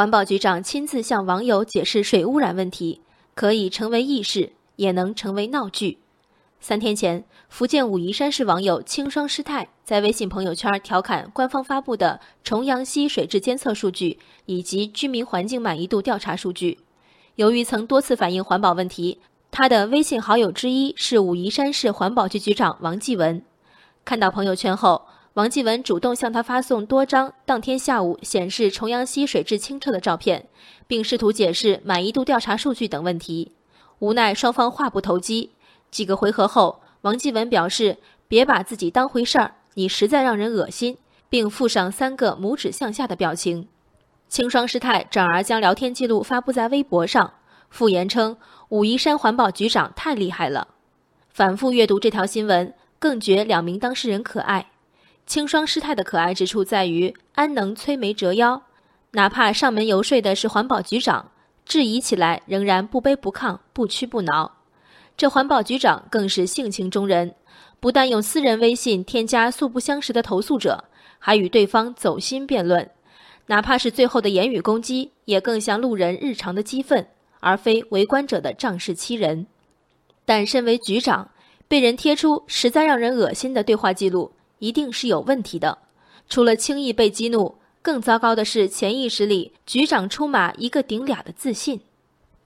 环保局长亲自向网友解释水污染问题，可以成为轶事，也能成为闹剧。三天前，福建武夷山市网友清霜师太在微信朋友圈调侃官方发布的重阳溪水质监测数据以及居民环境满意度调查数据。由于曾多次反映环保问题，他的微信好友之一是武夷山市环保局局长王继文。看到朋友圈后，王继文主动向他发送多张当天下午显示重阳溪水质清澈的照片，并试图解释满意度调查数据等问题。无奈双方话不投机。几个回合后，王继文表示：“别把自己当回事儿，你实在让人恶心。”并附上三个拇指向下的表情。清霜师太转而将聊天记录发布在微博上，附言称：“武夷山环保局长太厉害了。”反复阅读这条新闻，更觉两名当事人可爱。清霜师太的可爱之处在于安能摧眉折腰，哪怕上门游说的是环保局长，质疑起来仍然不卑不亢、不屈不挠。这环保局长更是性情中人，不但用私人微信添加素不相识的投诉者，还与对方走心辩论，哪怕是最后的言语攻击，也更像路人日常的激愤，而非围观者的仗势欺人。但身为局长，被人贴出实在让人恶心的对话记录，一定是有问题的。除了轻易被激怒，更糟糕的是潜意识里局长出马一个顶俩的自信。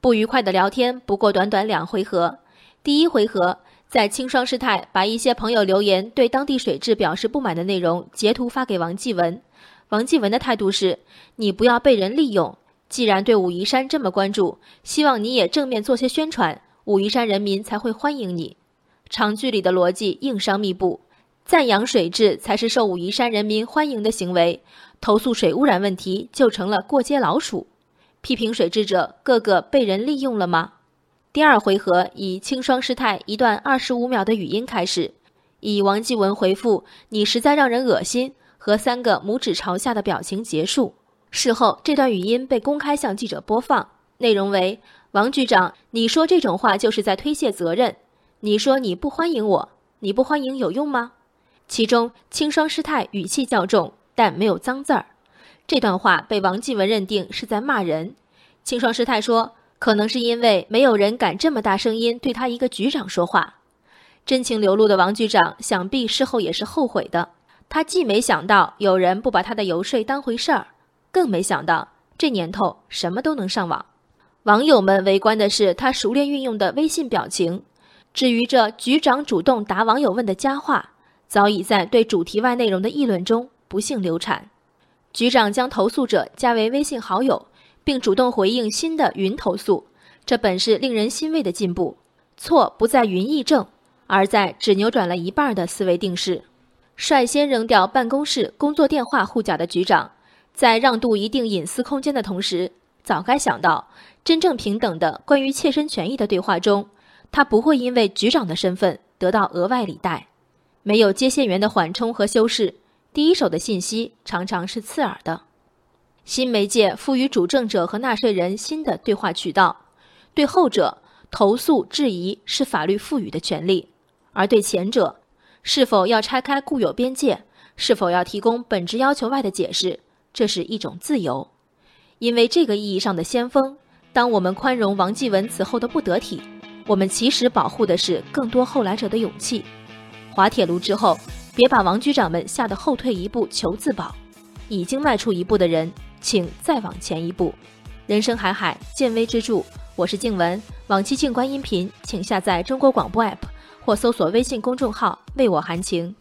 不愉快的聊天不过短短两回合。第一回合，在清霜师太把一些朋友留言对当地水质表示不满的内容截图发给王继文，王继文的态度是：你不要被人利用。既然对武夷山这么关注，希望你也正面做些宣传，武夷山人民才会欢迎你。长句里的逻辑硬伤密布，赞扬水质才是受武夷山人民欢迎的行为，投诉水污染问题就成了过街老鼠。批评水质者个个被人利用了吗？第二回合以清霜师太一段二十五秒的语音开始，以王继文回复“你实在让人恶心”和三个拇指朝下的表情结束。事后，这段语音被公开向记者播放，内容为：“王局长，你说这种话就是在推卸责任。你说你不欢迎我，你不欢迎有用吗？”其中，清霜师太语气较重，但没有脏字儿。这段话被王继文认定是在骂人。清霜师太说。可能是因为没有人敢这么大声音对他一个局长说话，真情流露的王局长想必事后也是后悔的。他既没想到有人不把他的游说当回事儿，更没想到这年头什么都能上网。网友们围观的是他熟练运用的微信表情。至于这局长主动答网友问的佳话，早已在对主题外内容的议论中不幸流产。局长将投诉者加为微信好友。并主动回应新的云投诉，这本是令人欣慰的进步。错不在云议政，而在只扭转了一半的思维定式。率先扔掉办公室工作电话护甲的局长，在让渡一定隐私空间的同时，早该想到，真正平等的关于切身权益的对话中，他不会因为局长的身份得到额外礼待。没有接线员的缓冲和修饰，第一手的信息常常是刺耳的。新媒介赋予主政者和纳税人新的对话渠道，对后者投诉质疑是法律赋予的权利，而对前者，是否要拆开固有边界，是否要提供本质要求外的解释，这是一种自由。因为这个意义上的先锋，当我们宽容王继文此后的不得体，我们其实保护的是更多后来者的勇气。滑铁卢之后，别把王局长们吓得后退一步求自保，已经迈出一步的人。请再往前一步，人生海海，见微知著。我是静文，往期静观音频，请下载中国广播 app 或搜索微信公众号“为我含情”。